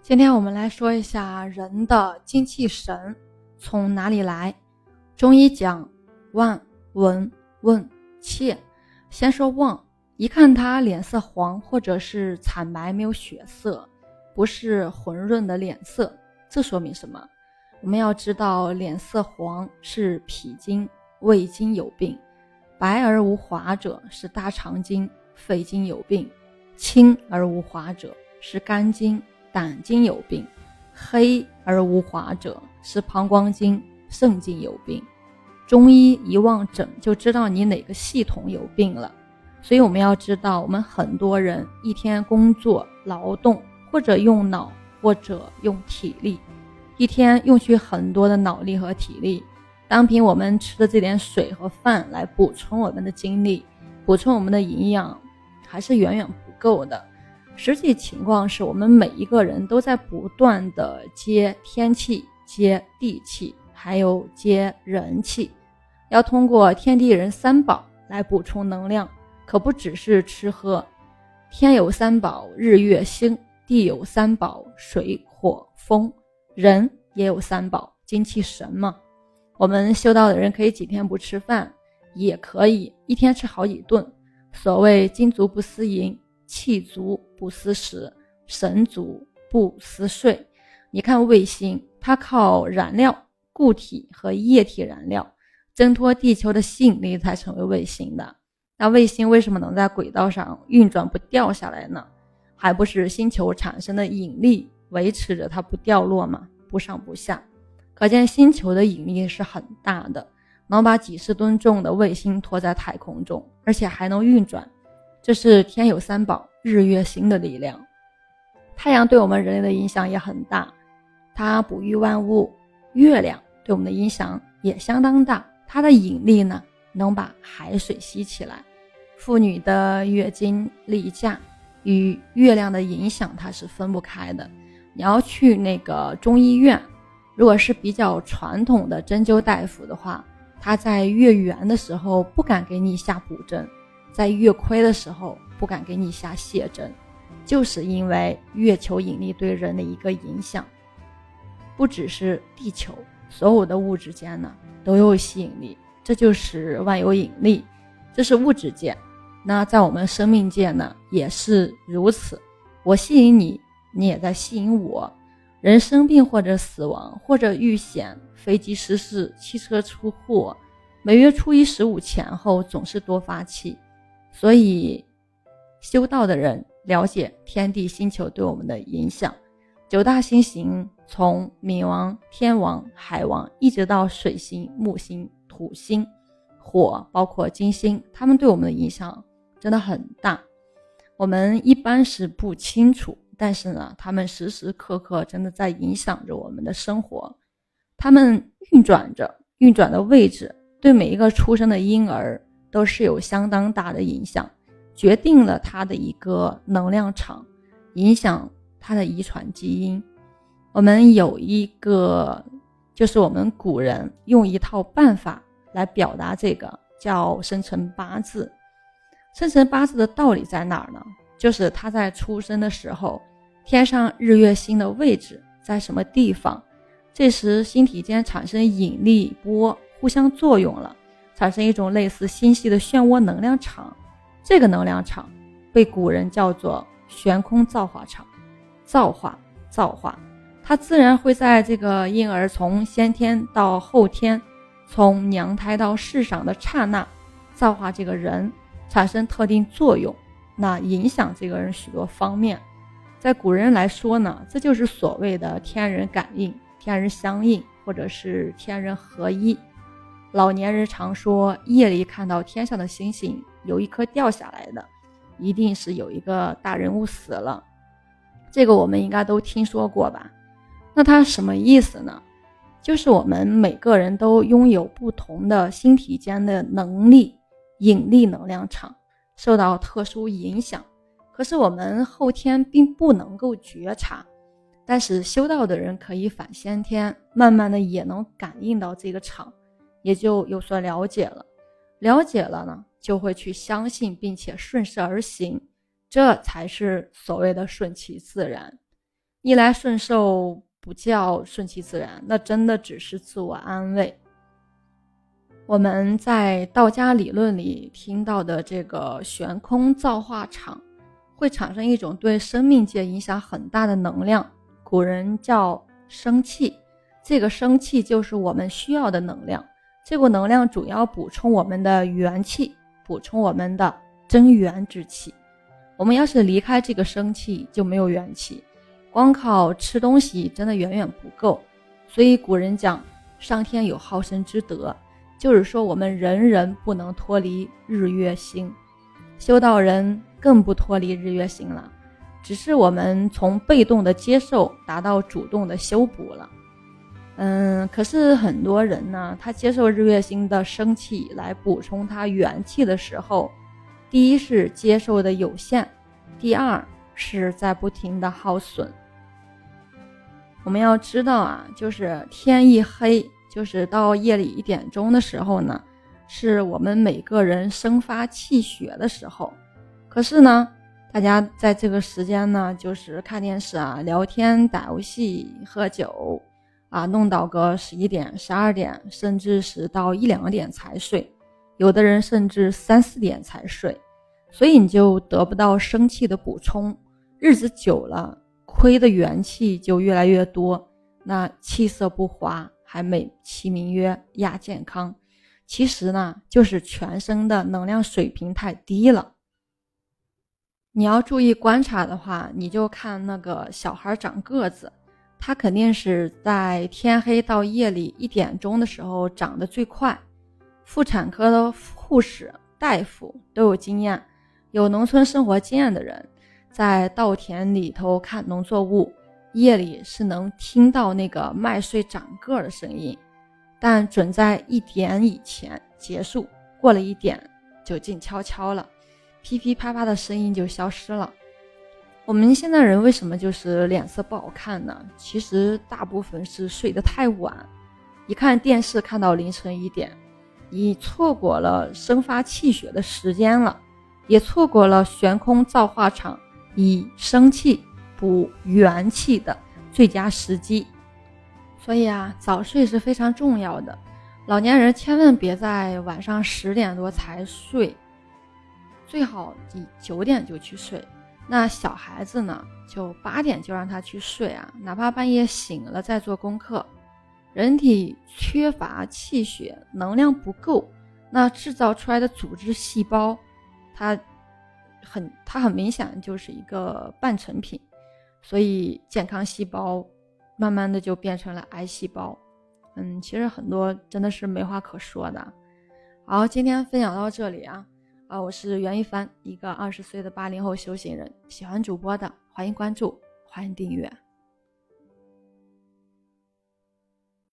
今天我们来说一下人的精气神从哪里来。中医讲望、闻、问、切。先说望，一看他脸色黄或者是惨白，没有血色，不是浑润的脸色，这说明什么？我们要知道，脸色黄是脾经、胃经有病；白而无华者是大肠经、肺经有病；青而无华者是肝经。胆经有病，黑而无华者是膀胱经、肾经有病。中医一望诊就知道你哪个系统有病了。所以我们要知道，我们很多人一天工作劳动，或者用脑，或者用体力，一天用去很多的脑力和体力，单凭我们吃的这点水和饭来补充我们的精力，补充我们的营养，还是远远不够的。实际情况是我们每一个人都在不断的接天气、接地气，还有接人气，要通过天地人三宝来补充能量，可不只是吃喝。天有三宝，日月星；地有三宝，水火风；人也有三宝，精气神嘛。我们修道的人可以几天不吃饭，也可以一天吃好几顿。所谓金足不思淫。气足不思食，神足不思睡。你看卫星，它靠燃料，固体和液体燃料，挣脱地球的吸引力才成为卫星的。那卫星为什么能在轨道上运转不掉下来呢？还不是星球产生的引力维持着它不掉落吗？不上不下，可见星球的引力是很大的，能把几十吨重的卫星拖在太空中，而且还能运转。这是天有三宝，日月星的力量。太阳对我们人类的影响也很大，它哺育万物；月亮对我们的影响也相当大，它的引力呢，能把海水吸起来。妇女的月经、例假与月亮的影响，它是分不开的。你要去那个中医院，如果是比较传统的针灸大夫的话，他在月圆的时候不敢给你下补针。在月亏的时候不敢给你下血针，就是因为月球引力对人的一个影响。不只是地球，所有的物质间呢都有吸引力，这就是万有引力。这是物质界，那在我们生命界呢也是如此。我吸引你，你也在吸引我。人生病或者死亡或者遇险，飞机失事、汽车出祸，每月初一十五前后总是多发期。所以，修道的人了解天地星球对我们的影响。九大星型从冥王、天王、海王，一直到水星、木星、土星、火，包括金星，他们对我们的影响真的很大。我们一般是不清楚，但是呢，他们时时刻刻真的在影响着我们的生活。他们运转着，运转的位置对每一个出生的婴儿。都是有相当大的影响，决定了他的一个能量场，影响他的遗传基因。我们有一个，就是我们古人用一套办法来表达这个，叫生辰八字。生辰八字的道理在哪儿呢？就是他在出生的时候，天上日月星的位置在什么地方，这时星体间产生引力波，互相作用了。产生一种类似星系的漩涡能量场，这个能量场被古人叫做悬空造化场。造化，造化，它自然会在这个婴儿从先天到后天，从娘胎到世上的刹那，造化这个人，产生特定作用，那影响这个人许多方面。在古人来说呢，这就是所谓的天人感应、天人相应，或者是天人合一。老年人常说，夜里看到天上的星星，有一颗掉下来的，一定是有一个大人物死了。这个我们应该都听说过吧？那它什么意思呢？就是我们每个人都拥有不同的星体间的能力，引力能量场受到特殊影响。可是我们后天并不能够觉察，但是修道的人可以反先天，慢慢的也能感应到这个场。也就有所了解了，了解了呢，就会去相信，并且顺势而行，这才是所谓的顺其自然。逆来顺受不叫顺其自然，那真的只是自我安慰。我们在道家理论里听到的这个悬空造化场，会产生一种对生命界影响很大的能量，古人叫生气。这个生气就是我们需要的能量，这股能量主要补充我们的元气，补充我们的真元之气。我们要是离开这个生气，就没有元气，光靠吃东西真的远远不够。所以古人讲，上天有好生之德。就是说，我们人人不能脱离日月星，修道人更不脱离日月星了。只是我们从被动的接受达到主动的修补了。嗯，可是很多人呢，他接受日月星的生气来补充他元气的时候，第一是接受的有限，第二是在不停的耗损。我们要知道啊，就是天一黑。就是到夜里一点钟的时候呢，是我们每个人生发气血的时候。可是呢，大家在这个时间呢，就是看电视啊、聊天、打游戏、喝酒啊，弄到个十一点、十二点，甚至是到一两点才睡。有的人甚至三四点才睡，所以你就得不到生气的补充。日子久了，亏的元气就越来越多，那气色不华。还美其名曰亚健康，其实呢就是全身的能量水平太低了。你要注意观察的话，你就看那个小孩长个子，他肯定是在天黑到夜里一点钟的时候长得最快。妇产科的护士、大夫都有经验，有农村生活经验的人，在稻田里头看农作物。夜里是能听到那个麦穗长个的声音，但准在一点以前结束。过了一点就静悄悄了，噼噼啪啪的声音就消失了。我们现在人为什么就是脸色不好看呢？其实大部分是睡得太晚，一看电视看到凌晨一点，你错过了生发气血的时间了，也错过了悬空造化场以生气。补元气的最佳时机，所以啊，早睡是非常重要的。老年人千万别在晚上十点多才睡，最好你九点就去睡。那小孩子呢，就八点就让他去睡啊，哪怕半夜醒了再做功课。人体缺乏气血，能量不够，那制造出来的组织细胞，它很它很明显就是一个半成品。所以健康细胞慢慢的就变成了癌细胞，嗯，其实很多真的是没话可说的。好，今天分享到这里啊，啊，我是袁一帆，一个二十岁的八零后修行人，喜欢主播的欢迎关注，欢迎订阅。